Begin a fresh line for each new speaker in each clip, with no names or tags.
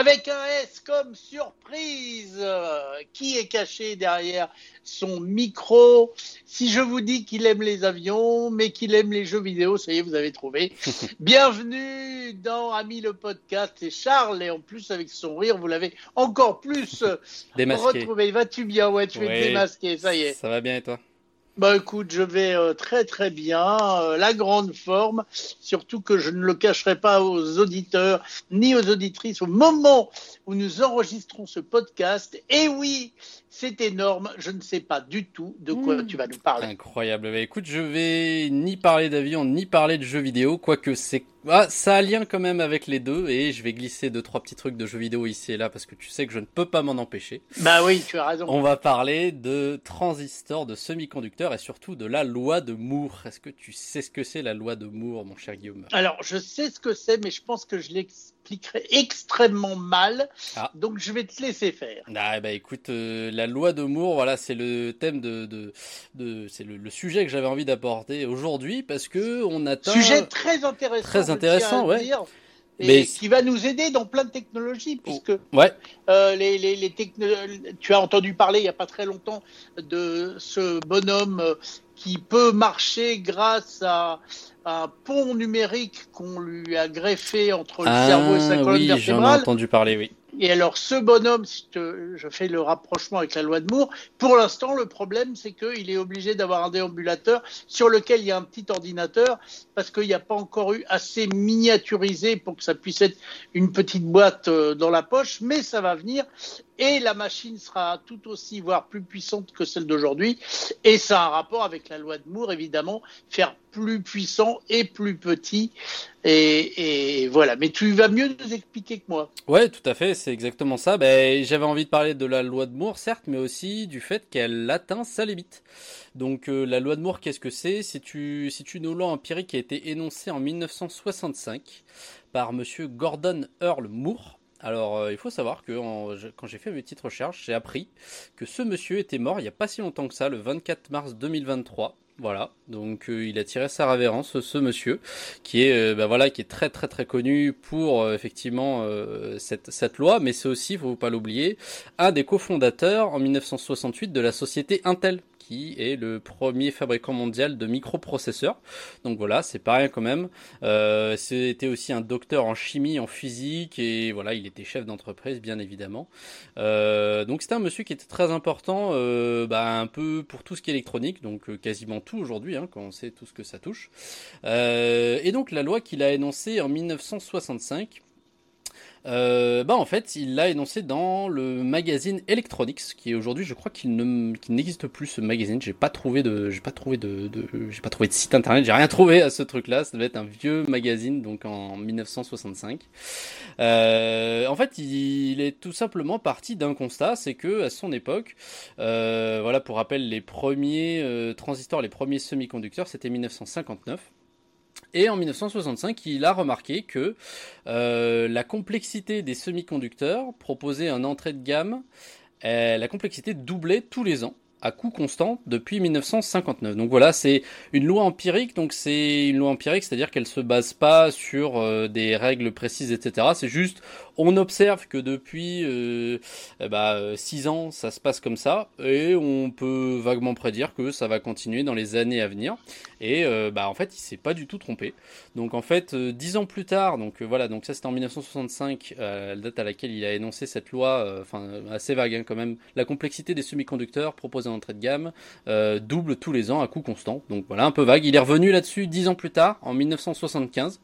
avec un S comme surprise. Euh, qui est caché derrière son micro? Si je vous dis qu'il aime les avions, mais qu'il aime les jeux vidéo, ça y est, vous avez trouvé. Bienvenue dans Ami le podcast. C'est Charles, et en plus, avec son rire, vous l'avez encore plus
Démasqué.
retrouvé. Vas-tu bien? Ouais, tu es
Oui.
démasqué, ça y est.
Ça va bien et toi?
Bah écoute, je vais euh, très très bien, euh, la grande forme, surtout que je ne le cacherai pas aux auditeurs ni aux auditrices au moment où nous enregistrons ce podcast. Et oui, c'est énorme, je ne sais pas du tout de quoi
Mmh.
tu vas nous parler.
Incroyable. Bah, écoute, je vais ni parler d'avion ni parler de jeux vidéo, quoique c'est ah, ça a lien quand même avec les deux et je vais glisser deux trois petits trucs de jeux vidéo ici et là parce que tu sais que je ne peux pas m'en empêcher.
Bah oui, tu as raison.
On va parler de transistors, de semi-conducteurs et surtout de la loi de Moore. Est-ce que tu sais ce que c'est la loi de Moore, mon cher Guillaume?
Alors, je sais ce que c'est, mais je pense que je l'expliquerai extrêmement mal,
Ah.
donc je vais te laisser faire.
Ah bah écoute, euh, la loi de Moore, voilà, c'est le thème de, de, de c'est le, le sujet que j'avais envie d'apporter aujourd'hui parce que on atteint
Sujet très intéressant.
Très intéressant, ouais.
dire, et
Mais-
qui va nous aider dans plein de technologies, puisque
ouais,
Euh, les, les, les techno- Tu as entendu parler il n'y a pas très longtemps de ce bonhomme euh, qui peut marcher grâce à un pont numérique qu'on lui a greffé entre le cerveau et sa colonne
Ah oui, j'en ai entendu parler, oui.
Et alors, ce bonhomme, si te- je fais le rapprochement avec la loi de Moore, pour l'instant, le problème, c'est qu'il est obligé d'avoir un déambulateur sur lequel il y a un petit ordinateur, parce qu'il n'y a pas encore eu assez miniaturisé pour que ça puisse être une petite boîte euh, dans la poche, mais ça va venir. Et la machine sera tout aussi, voire plus puissante que celle d'aujourd'hui. Et ça a un rapport avec la loi de Moore, évidemment, faire plus puissant et plus petit. Et, voilà. Mais tu vas mieux nous expliquer que moi.
Ouais, tout à fait, c'est exactement ça. Ben, j'avais envie de parler de la loi de Moore, certes, mais aussi du fait qu'elle atteint sa limite. Donc, euh, la loi de Moore, qu'est-ce que c'est? C'est une loi empirique qui a été énoncée en 1965 par monsieur Gordon Earl Moore. Alors, euh, il faut savoir que quand j'ai fait mes petites recherches, j'ai appris que ce monsieur était mort il n'y a pas si longtemps que ça, le 24 mars 2023. Voilà, donc euh, il a tiré sa révérence, ce monsieur, qui est, euh, bah voilà, qui est très très très connu pour effectivement cette, cette loi, mais c'est aussi, faut pas l'oublier, un des cofondateurs en 1968 de la société Intel, qui est le premier fabricant mondial de microprocesseurs. Donc voilà, c'est pas rien quand même. Euh, C'était aussi un docteur en chimie, en physique, et voilà, il était chef d'entreprise, bien évidemment. Euh, donc c'était un monsieur qui était très important, euh, bah, un peu pour tout ce qui est électronique, donc quasiment tout aujourd'hui, hein, quand on sait tout ce que ça touche. Et donc la loi qu'il a énoncée en 1965. Euh, bah en fait, il l'a énoncé dans le magazine Electronics, qui aujourd'hui, je crois qu'il ne, qu'il n'existe plus ce magazine. J'ai pas trouvé de, j'ai pas trouvé de, de j'ai pas trouvé de site internet, j'ai rien trouvé à ce truc-là. Ça devait être un vieux magazine, donc en 1965. Euh, en fait, il est tout simplement parti d'un constat, c'est que à son époque, euh, voilà, pour rappel, les premiers euh, transistors, les premiers semi-conducteurs, c'était 1959. Et en 1965, il a remarqué que euh, la complexité des semi-conducteurs proposait en entrée de gamme, euh, la complexité doublait tous les ans à coût constant depuis 1959. Donc voilà, c'est une loi empirique. Donc c'est une loi empirique, c'est-à-dire qu'elle se base pas sur euh, des règles précises, etc. C'est juste, on observe que depuis euh, eh bah, euh, six ans, ça se passe comme ça, et on peut vaguement prédire que ça va continuer dans les années à venir. Et euh, bah en fait, il s'est pas du tout trompé. Donc en fait, euh, dix ans plus tard, donc voilà, donc ça c'était en 1965, euh, la date à laquelle il a énoncé cette loi, enfin assez vague hein, quand même. La complexité des semi-conducteurs proposés en entrée de gamme double tous les ans à coût constant. Donc voilà, un peu vague. Il est revenu là-dessus dix ans plus tard, en 1975.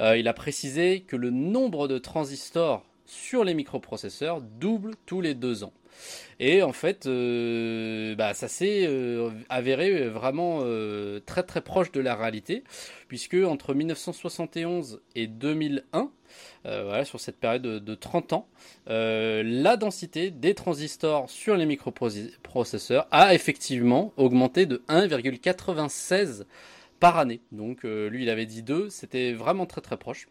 Euh, il a précisé que le nombre de transistors sur les microprocesseurs double tous les deux ans. Et en fait, euh, bah, ça s'est euh, avéré vraiment euh, très très proche de la réalité, puisque entre 1971 et 2001, euh, voilà, sur cette période de, de 30 ans, la densité des transistors sur les microprocesseurs a effectivement augmenté de 1,96 par année. Donc lui, il avait dit 2, c'était vraiment très très proche.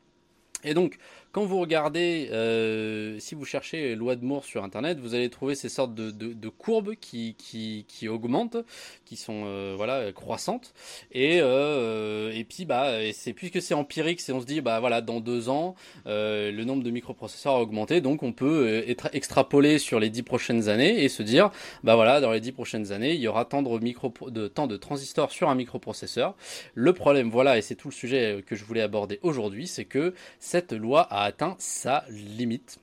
Et donc, quand vous regardez, euh, si vous cherchez loi de Moore sur Internet, vous allez trouver ces sortes de, courbes qui, qui, qui, augmentent, qui sont euh, voilà croissantes. Et, euh, et puis bah, c'est puisque c'est empirique, c'est on se dit bah voilà, dans deux ans, euh, le nombre de microprocesseurs a augmenté, donc on peut être extrapoler sur les dix prochaines années et se dire bah voilà, dans les dix prochaines années, il y aura tant de micro tant de transistors sur un microprocesseur. Le problème, voilà, et c'est tout le sujet que je voulais aborder aujourd'hui, c'est que cette loi a atteint sa limite.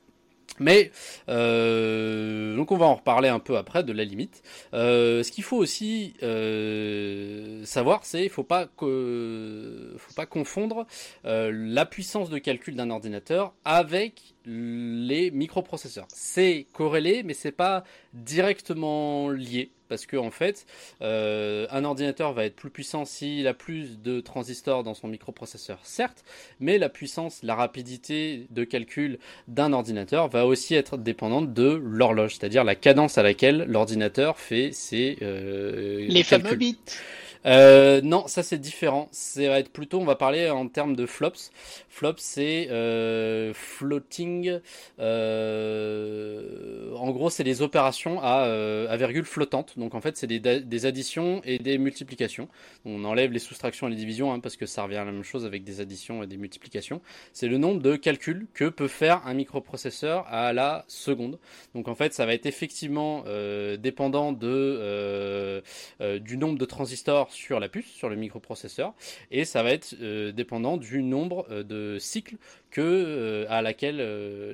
Mais euh, donc on va en reparler un peu après de la limite. Euh, ce qu'il faut aussi euh, savoir, c'est faut pas que, faut pas confondre la puissance de calcul d'un ordinateur avec les microprocesseurs. C'est corrélé, mais c'est pas directement lié parce que en fait, euh, un ordinateur va être plus puissant s'il a plus de transistors dans son microprocesseur, certes, mais la puissance, la rapidité de calcul d'un ordinateur va aussi être dépendante de l'horloge, c'est-à-dire la cadence à laquelle l'ordinateur fait ses
euh, les fameux bits.
Euh, non, ça c'est différent. Ça va être plutôt, on va parler en termes de flops. Flops, c'est euh, floating. Euh, en gros, c'est des opérations à, euh, virgule flottante. Donc en fait, c'est des, des, additions et des multiplications. On enlève les soustractions et les divisions hein, parce que ça revient à la même chose avec des additions et des multiplications. C'est le nombre de calculs que peut faire un microprocesseur à la seconde. Donc en fait, ça va être effectivement euh, dépendant de euh, du nombre de transistors sur la puce, sur le microprocesseur, et ça va être euh, dépendant du nombre euh, de cycles euh, à laquelle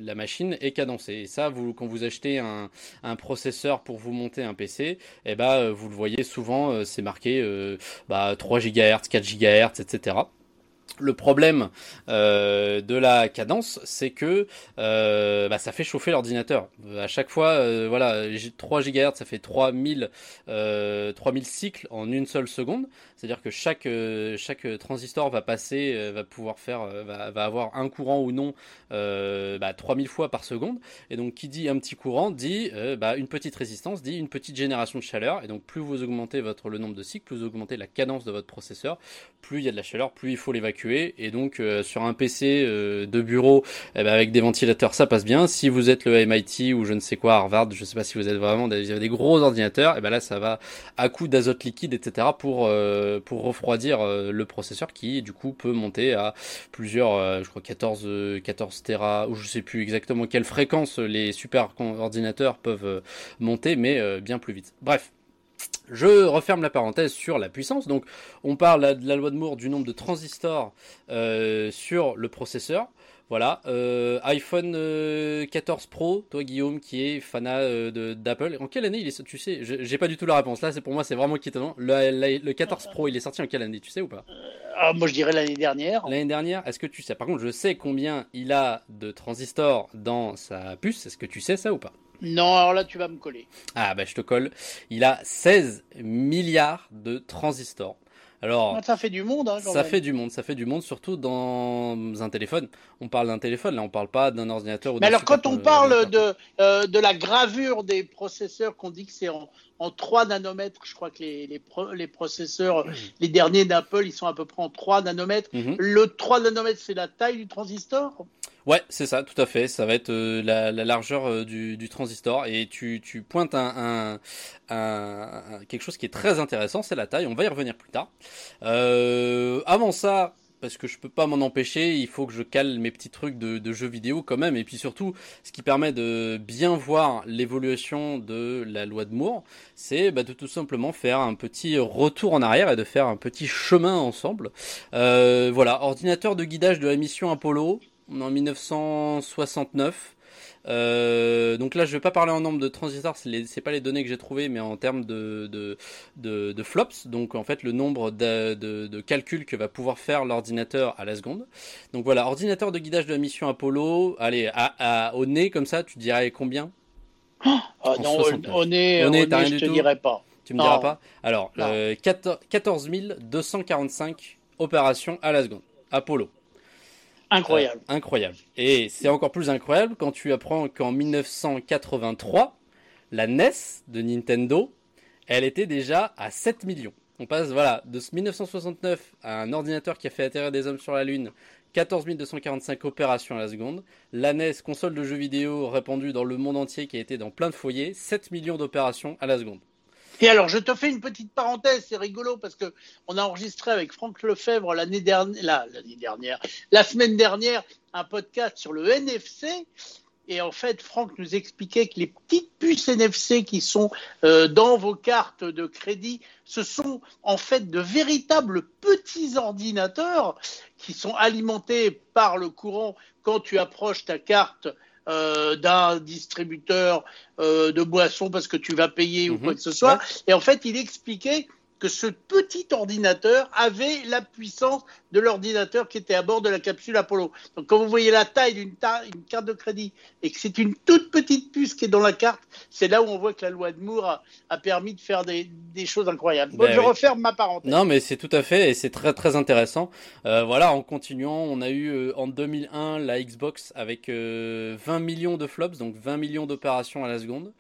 la machine est cadencée. Et ça, vous, quand vous achetez un, processeur pour vous monter un PC, eh ben, vous le voyez souvent, c'est marqué bah, 3 GHz, 4 GHz, etc. Le problème euh, de la cadence, c'est que euh, bah, ça fait chauffer l'ordinateur. À chaque fois, euh, voilà, 3 GHz, ça fait 3000, 3000 cycles en une seule seconde. C'est-à-dire que chaque, chaque transistor va passer, va pouvoir faire, va, avoir un courant ou non bah, 3000 fois par seconde. Et donc, qui dit un petit courant dit bah, une petite résistance, dit une petite génération de chaleur. Et donc, plus vous augmentez votre, le nombre de cycles, plus vous augmentez la cadence de votre processeur, plus il y a de la chaleur, plus il faut l'évacuer et donc euh, sur un PC euh, de bureau eh ben, avec des ventilateurs ça passe bien. Si vous êtes le MIT ou je ne sais quoi Harvard, je ne sais pas si vous êtes vraiment des, gros ordinateurs, et eh ben là ça va à coup d'azote liquide etc pour euh, pour refroidir le processeur qui du coup peut monter à plusieurs je crois 14 14 Tera ou je sais plus exactement quelle fréquence les super ordinateurs peuvent monter mais bien plus vite. Bref, je referme la parenthèse sur la puissance. Donc, on parle de la loi de Moore du nombre de transistors euh, sur le processeur. Voilà, euh, iPhone 14 euh, Pro, toi Guillaume qui est fanat d'Apple. En quelle année il est Tu sais, j'ai pas du tout la réponse. Là, c'est pour moi, c'est vraiment étonnant. Le, le, 14 Pro, il est sorti en quelle année? Tu sais ou pas?
Ah, Moi, je dirais l'année dernière.
L'année dernière. Est-ce que tu sais? Par contre, je sais combien il a de transistors dans sa puce. Est-ce que tu sais ça ou pas?
Non, alors là, tu vas me coller.
Ah, bah, je te colle. Il a 16 milliards de transistors. Alors,
ah, ça fait du monde. Hein,
ça fait du monde, ça fait du monde, surtout dans un téléphone. On parle d'un téléphone, là, on parle pas d'un ordinateur. Ou
Mais alors, quand on parle de, euh, de la gravure des processeurs, qu'on dit que c'est en, en 3 nanomètres, je crois que les, les, les processeurs, les derniers d'Apple, ils sont à peu près en 3 nanomètres. Mhm. Le 3 nanomètres, c'est la taille du transistor?
Ouais, c'est ça, tout à fait. Ça va être euh, la, la, largeur euh, du, du, transistor et tu, tu pointes un, un, un, quelque chose qui est très intéressant, c'est la taille. On va y revenir plus tard. Euh, avant ça, parce que je peux pas m'en empêcher, il faut que je cale mes petits trucs de, de, jeux vidéo quand même, et puis surtout, ce qui permet de bien voir l'évolution de la loi de Moore, c'est bah, de tout simplement faire un petit retour en arrière et de faire un petit chemin ensemble. Euh, voilà, ordinateur de guidage de la mission Apollo, en 1969. Euh, donc là, je vais pas parler en nombre de transistors, c'est pas les données que j'ai trouvées, mais en termes de, de, de, de, flops. Donc en fait, le nombre de, de calculs que va pouvoir faire l'ordinateur à la seconde. Donc voilà, ordinateur de guidage de la mission Apollo. Allez, à, au nez comme ça, tu dirais combien?
Ah, Non, au, nez, au nez, je te dirais pas.
Tu me diras pas? Alors, euh, 14 245 opérations à la seconde. Apollo.
Incroyable.
Euh, incroyable. Et c'est encore plus incroyable quand tu apprends qu'en 1983, la NES de Nintendo, elle était déjà à 7 millions. On passe voilà de 1969 à un ordinateur qui a fait atterrir des hommes sur la Lune, 14 245 opérations à la seconde. La NES, console de jeux vidéo répandue dans le monde entier qui a été dans plein de foyers, 7 millions d'opérations à la seconde.
Et alors, je te fais une petite parenthèse, c'est rigolo parce que on a enregistré avec Franck Lefebvre l'année dernière, la semaine dernière, un podcast sur le NFC. Et en fait, Franck nous expliquait que les petites puces NFC qui sont euh, dans vos cartes de crédit, ce sont en fait de véritables petits ordinateurs qui sont alimentés par le courant quand tu approches ta carte euh, d'un distributeur euh, de boissons parce que tu vas payer ou quoi mhm. que ce soit. Et en fait, il expliquait que ce petit ordinateur avait la puissance de l'ordinateur qui était à bord de la capsule Apollo. Donc quand vous voyez la taille d'une carte de crédit et que c'est une toute petite puce qui est dans la carte, c'est là où on voit que la loi de Moore a, permis de faire des, choses incroyables. Bon, ben je referme ma parenthèse.
Non, mais c'est tout à fait et c'est très très intéressant. Euh, voilà, en continuant, on a eu euh, en 2001 la Xbox avec 20 euh, millions de flops, donc 20 millions d'opérations à la seconde.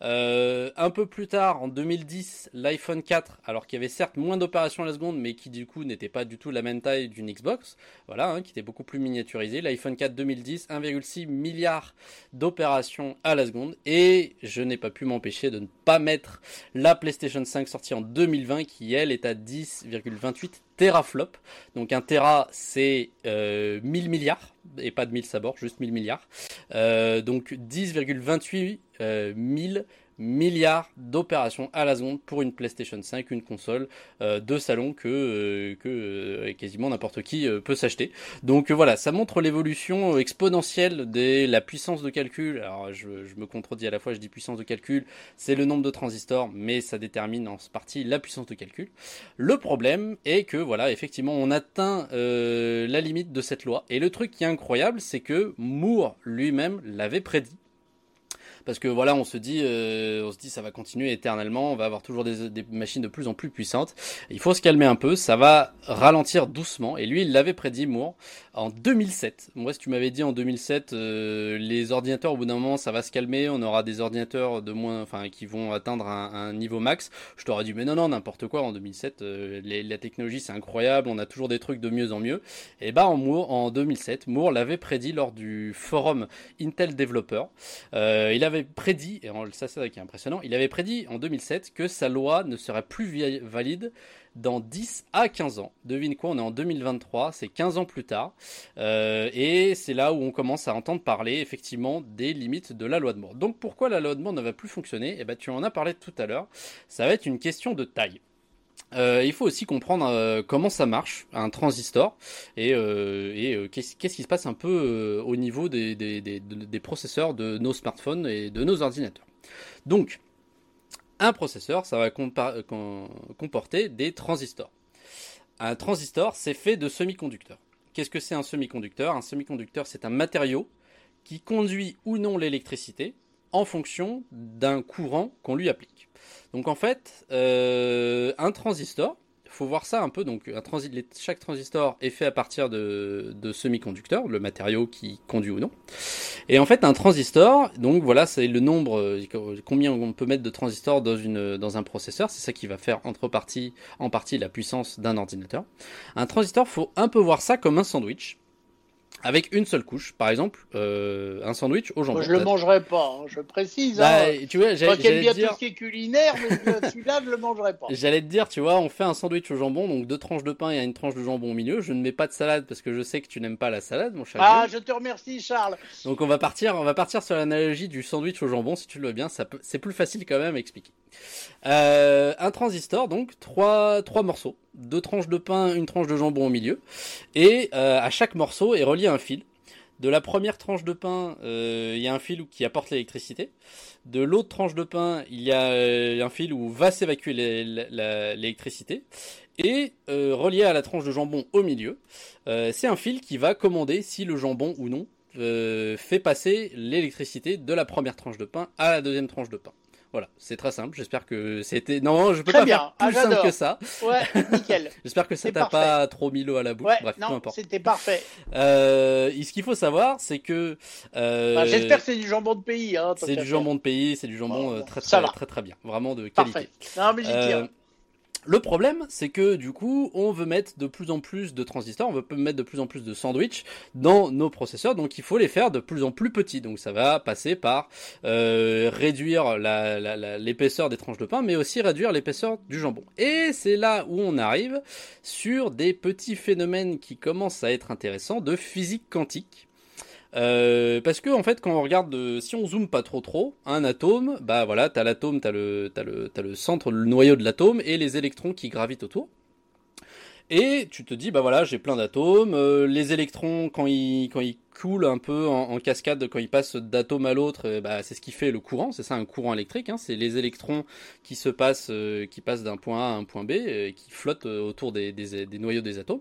Un peu plus tard, en 2010, l'iPhone 4, alors qu'il y avait certes moins d'opérations à la seconde, mais qui du coup n'était pas du tout la même taille d'une Xbox, voilà, hein, qui était beaucoup plus miniaturisé. L'iPhone 4 2010, 1,6 milliard d'opérations à la seconde, et je n'ai pas pu m'empêcher de ne pas mettre la PlayStation 5 sortie en 2020, qui elle est à 10,28 teraflop. Donc un tera, c'est euh, 1000 milliards, et pas de 1000 sabords, juste 1000 milliards. Euh, donc 10,28 euh, 1000 milliards d'opérations à la seconde pour une PlayStation 5, une console euh, de salon que, euh, euh, quasiment n'importe qui peut s'acheter. Donc voilà, ça montre l'évolution exponentielle de la puissance de calcul. Alors je, me contredis à la fois, je dis puissance de calcul, c'est le nombre de transistors, mais ça détermine en partie la puissance de calcul. Le problème est que voilà, effectivement, on atteint la limite de cette loi. Et le truc qui est incroyable, c'est que Moore lui-même l'avait prédit parce que voilà, on se dit, euh, on se dit, ça va continuer éternellement, on va avoir toujours des, machines de plus en plus puissantes. Il faut se calmer un peu, ça va ralentir doucement. Et lui, il l'avait prédit, Moore, en 2007. Moi, si tu m'avais dit en 2007, euh, les ordinateurs, au bout d'un moment, ça va se calmer, on aura des ordinateurs de moins, enfin, qui vont atteindre un, un niveau max, je t'aurais dit, mais non, non, n'importe quoi. En 2007, euh, la technologie, c'est incroyable, on a toujours des trucs de mieux en mieux. Et bah, en Moore, en 2007, Moore l'avait prédit lors du forum Intel Developer. Il prédit, et ça c'est qui est impressionnant, il avait prédit en 2007 que sa loi ne serait plus valide dans 10 à 15 ans. Devine quoi, on est en 2023, c'est 15 ans plus tard, euh, et c'est là où on commence à entendre parler effectivement des limites de la loi de Moore. Donc pourquoi la loi de Moore ne va plus fonctionner? Eh ben tu en as parlé tout à l'heure, ça va être une question de taille. Euh, il faut aussi comprendre euh, comment ça marche, un transistor, et, euh, qu'est-ce qui se passe un peu au niveau des, processeurs de nos smartphones et de nos ordinateurs. Donc, un processeur, ça va comporter des transistors. Un transistor, c'est fait de semi-conducteurs. Qu'est-ce que c'est un semi-conducteur? Un semi-conducteur, c'est un matériau qui conduit ou non l'électricité en fonction d'un courant qu'on lui applique. Donc en fait, euh, un transistor, faut voir ça un peu. Donc un chaque transistor est fait à partir de, semi-conducteurs, le matériau qui conduit ou non. Et en fait, un transistor, donc voilà, c'est le nombre, combien on peut mettre de transistors dans, une, dans un processeur. C'est ça qui va faire entre partie, en partie la puissance d'un ordinateur. Un transistor, faut un peu voir ça comme un sandwich avec une seule couche. Par exemple, euh, un sandwich au jambon.
Moi, je le mangerai pas, hein, je précise. Bah, hein. Tu vois, j'allais bien dire... tout ce qui est culinaire, mais celui-là, je le mangerai pas.
J'allais te dire, tu vois, on fait un sandwich au jambon, donc deux tranches de pain et une tranche de jambon au milieu. Je ne mets pas de salade parce que je sais que tu n'aimes pas la salade, mon cher.
Ah, je te remercie, Charles.
Donc on va partir, on va partir sur l'analogie du sandwich au jambon, si tu le veux bien. Ça c'est plus facile quand même à expliquer. Euh, un transistor, donc trois trois morceaux deux tranches de pain, une tranche de jambon au milieu. Et euh, à chaque morceau est relié un fil. De la première tranche de pain, euh, il y a un fil qui apporte l'électricité. De l'autre tranche de pain, il y a euh, un fil où va s'évacuer l'électricité. Et relié à la tranche de jambon au milieu, c'est un fil qui va commander si le jambon ou non fait passer l'électricité de la première tranche de pain à la deuxième tranche de pain. Voilà, c'est très simple. J'espère que c'était. Non, je peux pas faire plus ah, simple que ça.
Ouais, nickel.
J'espère que ça t'a pas trop mis l'eau à la bouche.
Ouais,
Bref,
non, peu importe. C'était parfait.
Euh, ce qu'il faut savoir, c'est que.
Euh, bah, J'espère que c'est du jambon de pays. Hein,
c'est du jambon de pays, c'est du jambon euh, très, très, très, très, bien. Vraiment de qualité.
Parfait. Non, mais j'y tiens.
Le problème, c'est que du coup, on veut mettre de plus en plus de transistors, on veut mettre de plus en plus de sandwich dans nos processeurs, donc il faut les faire de plus en plus petits. Donc ça va passer par euh, réduire l'épaisseur des tranches de pain, mais aussi réduire l'épaisseur du jambon. Et c'est là où on arrive sur des petits phénomènes qui commencent à être intéressants de physique quantique. Euh, parce que en fait, quand on regarde, si on zoome pas trop trop, un atome, bah voilà, t'as l'atome, t'as le, t'as le, le centre, le noyau de l'atome et les électrons qui gravitent autour. Et tu te dis, bah voilà, j'ai plein d'atomes. Euh, les électrons, quand ils, quand ils coulent un peu en, cascade, quand ils passent d'atome à l'autre, euh, bah, c'est ce qui fait le courant. C'est ça un courant électrique. Hein, c'est les électrons qui se passent, qui passent d'un point A à un point B, et qui flottent autour des, des noyaux des atomes.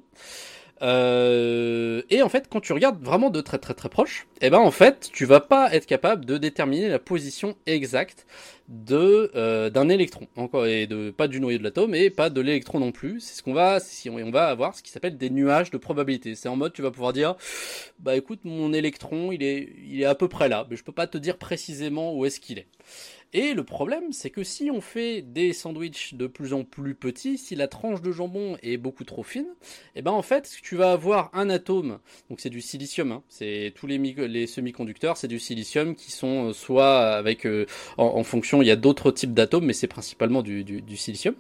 Euh, et en fait, quand tu regardes vraiment de très très très proche, eh ben en fait, tu vas pas être capable de déterminer la position exacte de euh, d'un électron, encore et de pas du noyau de l'atome et pas de l'électron non plus. C'est ce qu'on va si on, on, va avoir ce qui s'appelle des nuages de probabilité. C'est en mode tu vas pouvoir dire bah écoute mon électron il est il est à peu près là, mais je peux pas te dire précisément où est-ce qu'il est. Et le problème, c'est que si on fait des sandwichs de plus en plus petits, si la tranche de jambon est beaucoup trop fine, eh ben en fait, tu vas avoir un atome, donc c'est du silicium, hein, c'est tous les, semi-conducteurs, c'est du silicium qui sont euh, soit avec, euh, en, fonction, il y a d'autres types d'atomes, mais c'est principalement du silicium.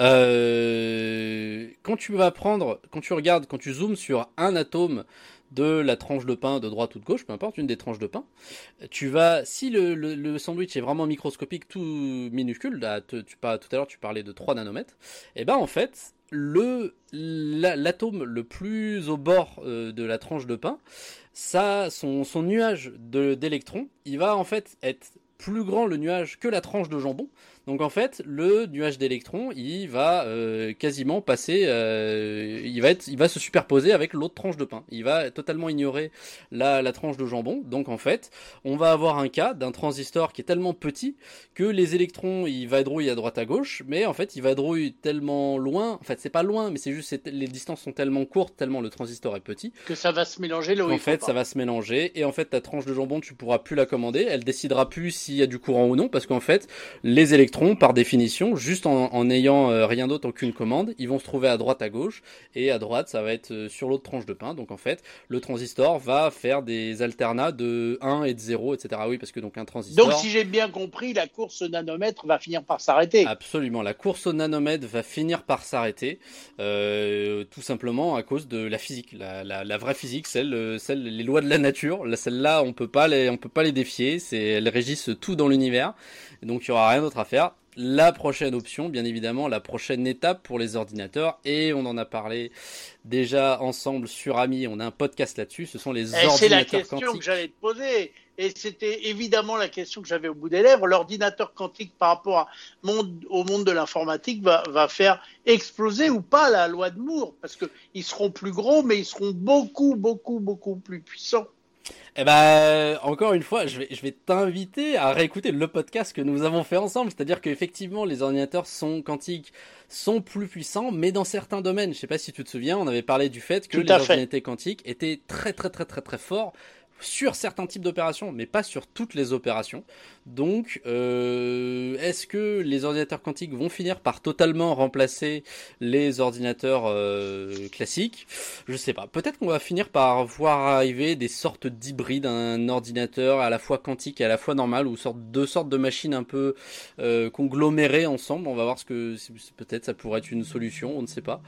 Euh, quand tu vas prendre, quand tu regardes, quand tu zoomes sur un atome de la tranche de pain de droite ou de gauche, peu importe, une des tranches de pain. Tu vas, si le, sandwich est vraiment microscopique, tout minuscule, là, tu, tout à l'heure tu parlais de 3 nanomètres, et eh ben en fait, le l'atome le plus au bord euh, de la tranche de pain, ça, son, son nuage d'électrons, il va en fait être plus grand le nuage que la tranche de jambon. Donc en fait, le nuage d'électrons, il va euh, quasiment passer, euh, il va être, il va se superposer avec l'autre tranche de pain. Il va totalement ignorer la, la tranche de jambon. Donc en fait, on va avoir un cas d'un transistor qui est tellement petit que les électrons, il vadrouillent à droite à gauche, mais en fait, il vadrouille tellement loin. En fait, c'est pas loin, mais c'est juste les distances sont tellement courtes, tellement le transistor est petit,
que ça va se mélanger là
où En fait, ça va se mélanger et en fait, ta tranche de jambon, tu pourras plus la commander. Elle décidera plus s'il y a du courant ou non, parce qu'en fait, les électrons par définition, juste en, n'ayant euh, rien d'autre, aucune commande, ils vont se trouver à droite, à gauche, et à droite, ça va être euh, sur l'autre tranche de pain. Donc en fait, le transistor va faire des alternats de 1 et de 0, etc. Oui, parce que donc un transistor.
Donc si j'ai bien compris, la course au nanomètre va finir par s'arrêter.
Absolument, la course au nanomètre va finir par s'arrêter, euh, tout simplement à cause de la physique, la, vraie physique, celle, celle, les lois de la nature. Celle-là, on peut pas les, on peut pas les défier. C'est, elles régissent tout dans l'univers. Donc il y aura rien d'autre à faire la prochaine option, bien évidemment, la prochaine étape pour les ordinateurs, et on en a parlé déjà ensemble sur Ami, on a un podcast là-dessus, ce sont les ordinateurs quantiques. C'est la
question que j'allais te poser, et c'était évidemment la question que j'avais au bout des lèvres. L'ordinateur quantique par rapport au monde de l'informatique va, va, faire exploser ou pas la loi de Moore, parce qu'ils seront plus gros, mais ils seront beaucoup, beaucoup, beaucoup plus puissants.
Eh ben, encore une fois, je vais, je vais t'inviter à réécouter le podcast que nous avons fait ensemble. C'est-à-dire qu'effectivement, les ordinateurs sont quantiques sont plus puissants, mais dans certains domaines. Je sais pas si tu te souviens, on avait parlé du fait que les ordinateurs quantiques étaient très, très, très, très, très forts sur certains types d'opérations, mais pas sur toutes les opérations. Donc, euh, est-ce que les ordinateurs quantiques vont finir par totalement remplacer les ordinateurs euh, classiques? Je sais pas. Peut-être qu'on va finir par voir arriver des sortes d'hybrides, un ordinateur à la fois quantique et à la fois normal, ou sorte, deux sortes de machines un peu euh, conglomérées ensemble. On va voir ce que peut-être ça pourrait être une solution, on ne sait pas.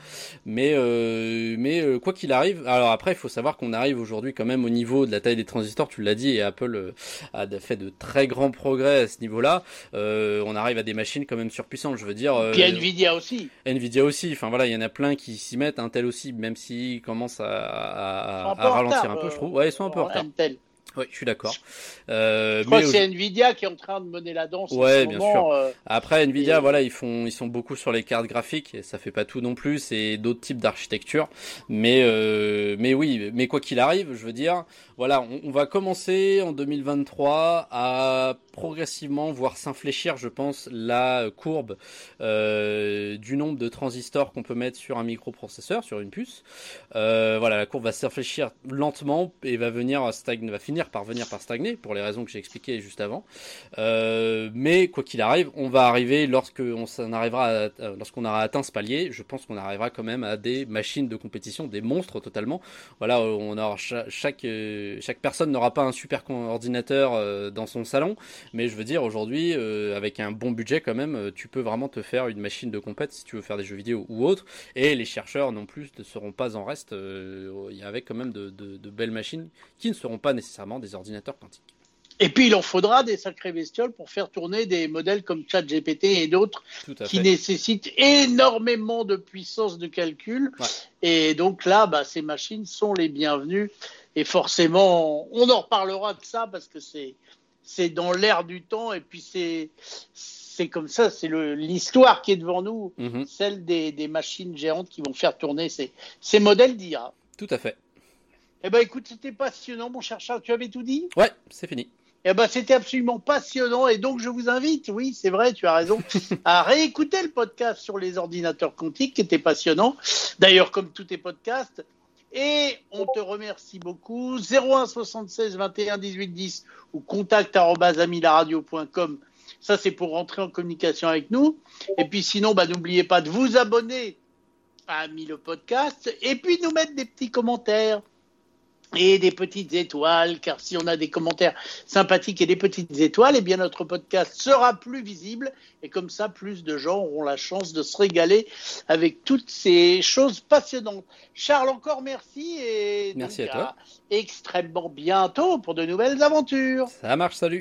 Mais, euh, mais euh, quoi qu'il arrive, alors après, il faut savoir qu'on arrive aujourd'hui quand même au niveau de la taille des transistors. Tu l'as dit, et Apple a fait de très grands progrès à ce niveau-là, euh, on arrive à des machines quand même surpuissantes. Je veux dire.
Euh, Puis Nvidia aussi.
Nvidia aussi. Enfin voilà, il y en a plein qui s'y mettent. Intel aussi, même s'ils commencent à, à, à ralentir un peu, je trouve. Ouais, ils sont un peu en retard. Intel. Oui, je suis d'accord.
Euh, je crois que c'est Nvidia qui est en train de mener la danse.
Ouais, bien sûr. Euh, Après, Nvidia, voilà, ils font, ils sont beaucoup sur les cartes graphiques et ça fait pas tout non plus. C'est d'autres types d'architecture, mais euh, mais oui, mais quoi qu'il arrive, je veux dire, voilà, on, va commencer en 2023 à progressivement voir s'infléchir, je pense, la courbe euh, du nombre de transistors qu'on peut mettre sur un microprocesseur, sur une puce. Euh, voilà, la courbe va s'infléchir lentement et va venir va finir par venir par stagner pour les raisons que j'ai expliquées juste avant. Euh, mais quoi qu'il arrive, on va arriver lorsque on arrivera, lorsqu'on aura atteint ce palier, je pense qu'on arrivera quand même à des machines de compétition, des monstres totalement. Voilà, on aura chaque chaque personne n'aura pas un super ordinateur dans son salon, mais je veux dire, aujourd'hui, euh, avec un bon budget quand même, euh, tu peux vraiment te faire une machine de compète si tu veux faire des jeux vidéo ou autre. Et les chercheurs non plus ne seront pas en reste. Euh, il y avait quand même de, belles machines qui ne seront pas nécessairement des ordinateurs quantiques.
Et puis il en faudra des sacrées bestioles pour faire tourner des modèles comme ChatGPT et d'autres qui nécessitent énormément de puissance de calcul. Et donc là, bah, ces machines sont les bienvenues. Et forcément, on en reparlera de ça parce que c'est c'est dans l'air du temps et puis c'est c'est comme ça, c'est l'histoire qui est devant nous, mhm. celle des, machines géantes qui vont faire tourner ces, ces modèles d'IA.
Tout à fait.
Eh ben écoute, c'était passionnant, mon cher Charles. Tu avais tout dit?
Ouais, c'est fini.
Eh ben c'était absolument passionnant et donc je vous invite, oui, c'est vrai, tu as raison, à réécouter le podcast sur les ordinateurs quantiques qui était passionnant. D'ailleurs, comme tous tes podcasts, et on te remercie beaucoup. 01 76 21 18 10 ou contact. Ça, c'est pour rentrer en communication avec nous. Et puis sinon, bah, n'oubliez pas de vous abonner à Ami le podcast et puis nous mettre des petits commentaires et des petites étoiles, car si on a des commentaires sympathiques et des petites étoiles, eh bien notre podcast sera plus visible et comme ça, plus de gens auront la chance de se régaler avec toutes ces choses passionnantes. Charles, encore merci et
merci à toi.
extrêmement bientôt pour de nouvelles aventures.
Ça marche, salut.